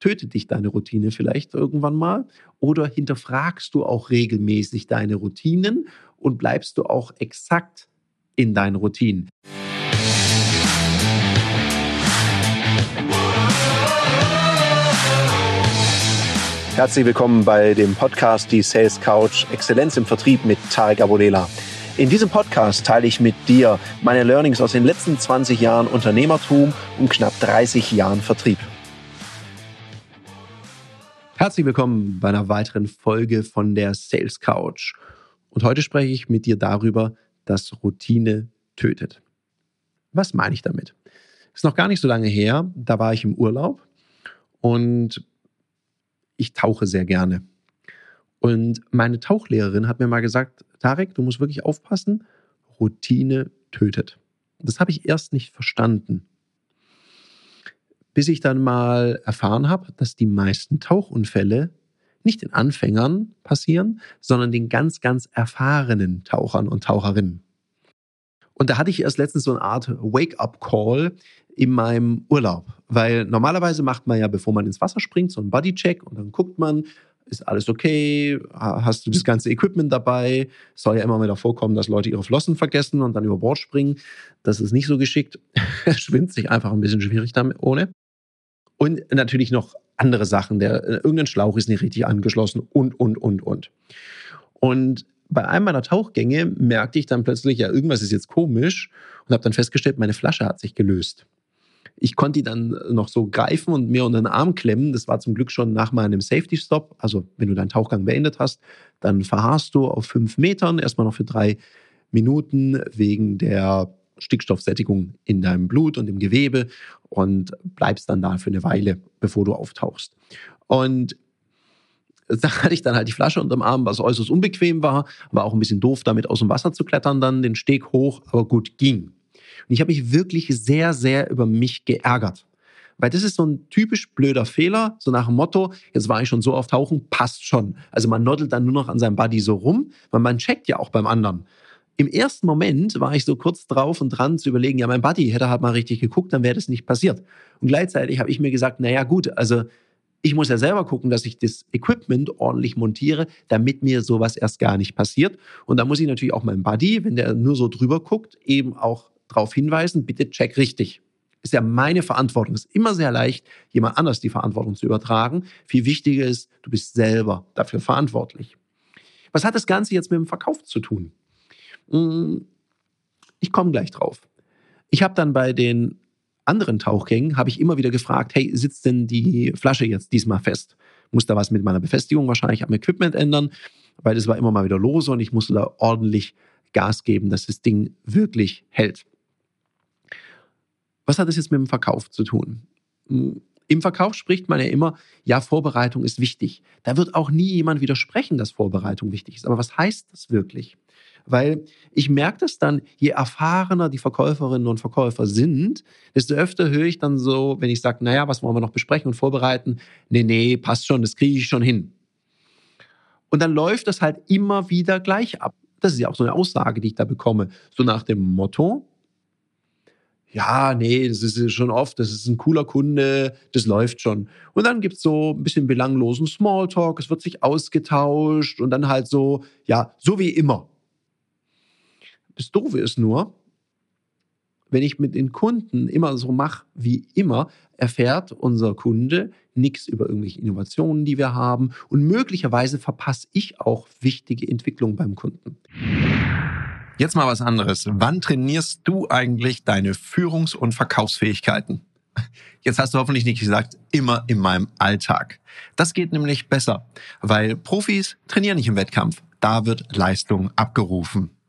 Tötet dich deine Routine vielleicht irgendwann mal? Oder hinterfragst du auch regelmäßig deine Routinen und bleibst du auch exakt in deinen Routinen? Herzlich willkommen bei dem Podcast Die Sales Couch Exzellenz im Vertrieb mit Tarek Abodela. In diesem Podcast teile ich mit dir meine Learnings aus den letzten 20 Jahren Unternehmertum und knapp 30 Jahren Vertrieb. Herzlich willkommen bei einer weiteren Folge von der Sales Couch. Und heute spreche ich mit dir darüber, dass Routine tötet. Was meine ich damit? Ist noch gar nicht so lange her, da war ich im Urlaub und ich tauche sehr gerne. Und meine Tauchlehrerin hat mir mal gesagt, Tarek, du musst wirklich aufpassen, Routine tötet. Das habe ich erst nicht verstanden bis ich dann mal erfahren habe, dass die meisten Tauchunfälle nicht den Anfängern passieren, sondern den ganz, ganz erfahrenen Tauchern und Taucherinnen. Und da hatte ich erst letztens so eine Art Wake-up-Call in meinem Urlaub, weil normalerweise macht man ja, bevor man ins Wasser springt, so einen Bodycheck und dann guckt man, ist alles okay? Hast du das ganze Equipment dabei? Es soll ja immer wieder vorkommen, dass Leute ihre Flossen vergessen und dann über Bord springen. Das ist nicht so geschickt. Es schwimmt sich einfach ein bisschen schwierig damit ohne. Und natürlich noch andere Sachen. Der, äh, irgendein Schlauch ist nicht richtig angeschlossen und, und, und, und. Und bei einem meiner Tauchgänge merkte ich dann plötzlich, ja, irgendwas ist jetzt komisch und habe dann festgestellt, meine Flasche hat sich gelöst. Ich konnte die dann noch so greifen und mir unter den Arm klemmen. Das war zum Glück schon nach meinem Safety Stop. Also wenn du deinen Tauchgang beendet hast, dann verharrst du auf fünf Metern, erstmal noch für drei Minuten wegen der Stickstoffsättigung in deinem Blut und im Gewebe und bleibst dann da für eine Weile, bevor du auftauchst. Und da hatte ich dann halt die Flasche unterm Arm, was äußerst unbequem war, war auch ein bisschen doof, damit aus dem Wasser zu klettern, dann den Steg hoch, aber gut ging. Und ich habe mich wirklich sehr, sehr über mich geärgert. Weil das ist so ein typisch blöder Fehler, so nach dem Motto, jetzt war ich schon so oft tauchen, passt schon. Also man noddelt dann nur noch an seinem Buddy so rum, weil man checkt ja auch beim anderen. Im ersten Moment war ich so kurz drauf und dran zu überlegen, ja, mein Buddy hätte halt mal richtig geguckt, dann wäre das nicht passiert. Und gleichzeitig habe ich mir gesagt, naja, gut, also ich muss ja selber gucken, dass ich das Equipment ordentlich montiere, damit mir sowas erst gar nicht passiert. Und da muss ich natürlich auch meinem Buddy, wenn der nur so drüber guckt, eben auch darauf hinweisen, bitte check richtig. Ist ja meine Verantwortung. Ist immer sehr leicht, jemand anders die Verantwortung zu übertragen. Viel wichtiger ist, du bist selber dafür verantwortlich. Was hat das Ganze jetzt mit dem Verkauf zu tun? Hm, ich komme gleich drauf. Ich habe dann bei den anderen Tauchgängen habe ich immer wieder gefragt, hey, sitzt denn die Flasche jetzt diesmal fest? Muss da was mit meiner Befestigung wahrscheinlich am Equipment ändern, weil es war immer mal wieder lose und ich musste da ordentlich Gas geben, dass das Ding wirklich hält. Was hat das jetzt mit dem Verkauf zu tun? Hm, Im Verkauf spricht man ja immer, ja, Vorbereitung ist wichtig. Da wird auch nie jemand widersprechen, dass Vorbereitung wichtig ist. Aber was heißt das wirklich? Weil ich merke das dann, je erfahrener die Verkäuferinnen und Verkäufer sind, desto öfter höre ich dann so, wenn ich sage, naja, was wollen wir noch besprechen und vorbereiten? Nee, nee, passt schon, das kriege ich schon hin. Und dann läuft das halt immer wieder gleich ab. Das ist ja auch so eine Aussage, die ich da bekomme. So nach dem Motto, ja, nee, das ist schon oft, das ist ein cooler Kunde, das läuft schon. Und dann gibt es so ein bisschen belanglosen Smalltalk, es wird sich ausgetauscht und dann halt so, ja, so wie immer. Das Doofe ist nur, wenn ich mit den Kunden immer so mache wie immer, erfährt unser Kunde nichts über irgendwelche Innovationen, die wir haben und möglicherweise verpasse ich auch wichtige Entwicklungen beim Kunden. Jetzt mal was anderes. Wann trainierst du eigentlich deine Führungs- und Verkaufsfähigkeiten? Jetzt hast du hoffentlich nicht gesagt, immer in meinem Alltag. Das geht nämlich besser, weil Profis trainieren nicht im Wettkampf. Da wird Leistung abgerufen.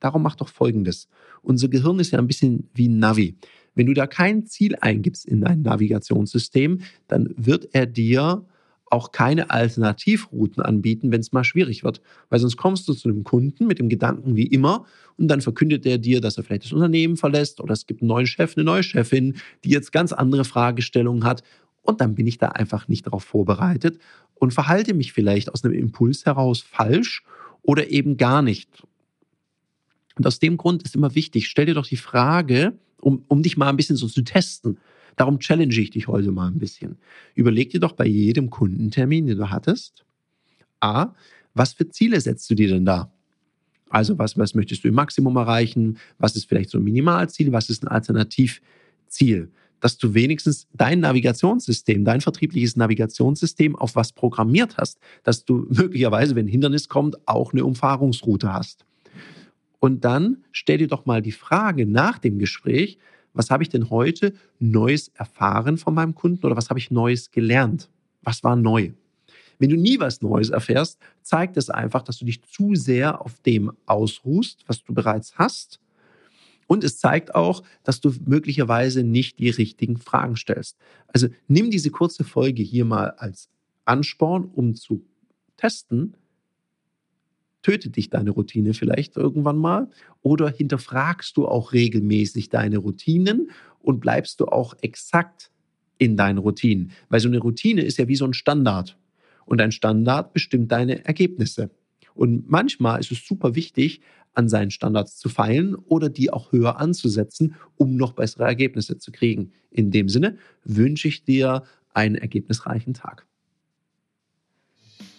Darum mach doch Folgendes. Unser Gehirn ist ja ein bisschen wie ein Navi. Wenn du da kein Ziel eingibst in dein Navigationssystem, dann wird er dir auch keine Alternativrouten anbieten, wenn es mal schwierig wird. Weil sonst kommst du zu einem Kunden mit dem Gedanken wie immer und dann verkündet er dir, dass er vielleicht das Unternehmen verlässt oder es gibt einen neuen Chef, eine neue Chefin, die jetzt ganz andere Fragestellungen hat. Und dann bin ich da einfach nicht darauf vorbereitet und verhalte mich vielleicht aus einem Impuls heraus falsch oder eben gar nicht. Und aus dem Grund ist immer wichtig, stell dir doch die Frage, um, um dich mal ein bisschen so zu testen. Darum challenge ich dich heute mal ein bisschen. Überleg dir doch bei jedem Kundentermin, den du hattest, A, was für Ziele setzt du dir denn da? Also was, was möchtest du im Maximum erreichen? Was ist vielleicht so ein Minimalziel? Was ist ein Alternativziel? Dass du wenigstens dein Navigationssystem, dein vertriebliches Navigationssystem auf was programmiert hast, dass du möglicherweise, wenn ein Hindernis kommt, auch eine Umfahrungsroute hast. Und dann stell dir doch mal die Frage nach dem Gespräch, was habe ich denn heute Neues erfahren von meinem Kunden oder was habe ich Neues gelernt? Was war neu? Wenn du nie was Neues erfährst, zeigt es einfach, dass du dich zu sehr auf dem ausruhst, was du bereits hast. Und es zeigt auch, dass du möglicherweise nicht die richtigen Fragen stellst. Also nimm diese kurze Folge hier mal als Ansporn, um zu testen, tötet dich deine Routine vielleicht irgendwann mal? Oder hinterfragst du auch regelmäßig deine Routinen und bleibst du auch exakt in deinen Routinen? Weil so eine Routine ist ja wie so ein Standard. Und ein Standard bestimmt deine Ergebnisse. Und manchmal ist es super wichtig, an seinen Standards zu feilen oder die auch höher anzusetzen, um noch bessere Ergebnisse zu kriegen. In dem Sinne wünsche ich dir einen ergebnisreichen Tag.